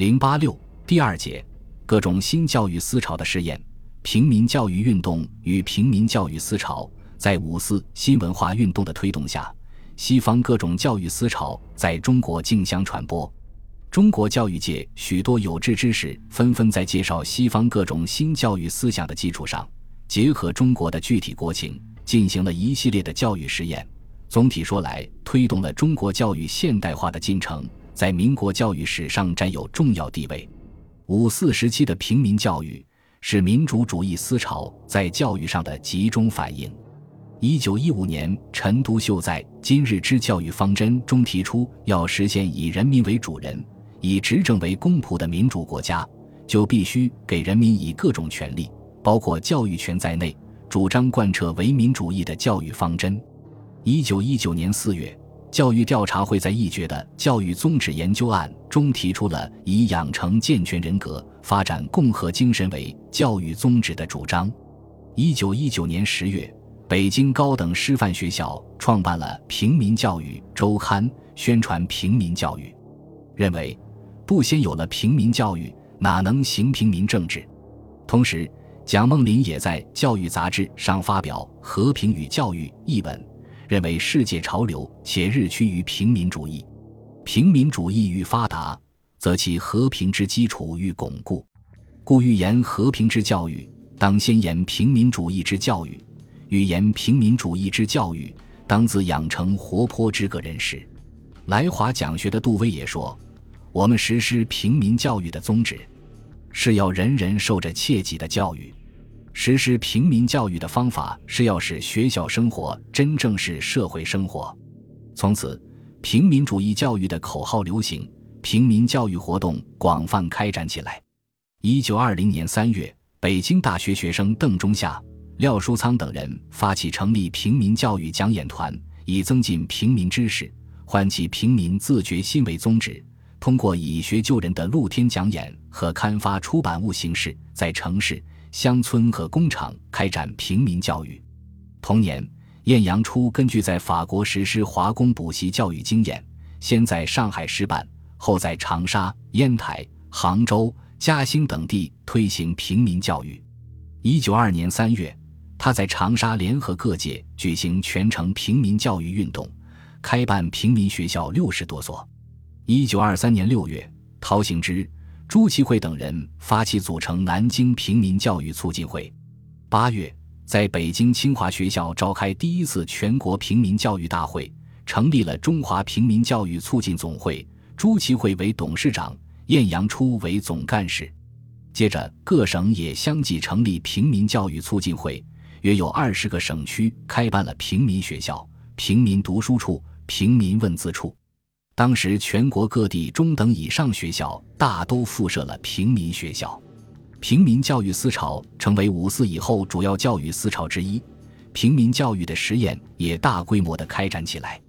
零八六第二节，各种新教育思潮的试验。平民教育运动与平民教育思潮，在五四新文化运动的推动下，西方各种教育思潮在中国竞相传播。中国教育界许多有志之士纷纷在介绍西方各种新教育思想的基础上，结合中国的具体国情，进行了一系列的教育实验。总体说来，推动了中国教育现代化的进程。在民国教育史上占有重要地位。五四时期的平民教育是民主主义思潮在教育上的集中反映。一九一五年，陈独秀在《今日之教育方针》中提出，要实现以人民为主人、以执政为公仆的民主国家，就必须给人民以各种权利，包括教育权在内，主张贯彻唯民主义的教育方针。一九一九年四月。教育调查会在一决的教育宗旨研究案中提出了以养成健全人格、发展共和精神为教育宗旨的主张。一九一九年十月，北京高等师范学校创办了《平民教育周刊》，宣传平民教育，认为不先有了平民教育，哪能行平民政治？同时，蒋梦麟也在《教育杂志》上发表《和平与教育》一文。认为世界潮流且日趋于平民主义，平民主义愈发达，则其和平之基础愈巩固。故欲言和平之教育，当先言平民主义之教育；欲言平民主义之教育，当自养成活泼之个人时。来华讲学的杜威也说：“我们实施平民教育的宗旨，是要人人受着切己的教育。”实施平民教育的方法是要使学校生活真正是社会生活。从此，平民主义教育的口号流行，平民教育活动广泛开展起来。一九二零年三月，北京大学学生邓中夏、廖书仓等人发起成立平民教育讲演团，以增进平民知识、唤起平民自觉心为宗旨。通过以学救人的露天讲演和刊发出版物形式，在城市。乡村和工厂开展平民教育。同年，晏阳初根据在法国实施华工补习教育经验，先在上海试办，后在长沙、烟台、杭州、嘉兴等地推行平民教育。一九二年三月，他在长沙联合各界举行全城平民教育运动，开办平民学校六十多所。一九二三年六月，陶行知。朱其慧等人发起组成南京平民教育促进会。八月，在北京清华学校召开第一次全国平民教育大会，成立了中华平民教育促进总会，朱其慧为董事长，晏阳初为总干事。接着，各省也相继成立平民教育促进会，约有二十个省区开办了平民学校、平民读书处、平民问字处。当时，全国各地中等以上学校大都附设了平民学校，平民教育思潮成为五四以后主要教育思潮之一，平民教育的实验也大规模的开展起来。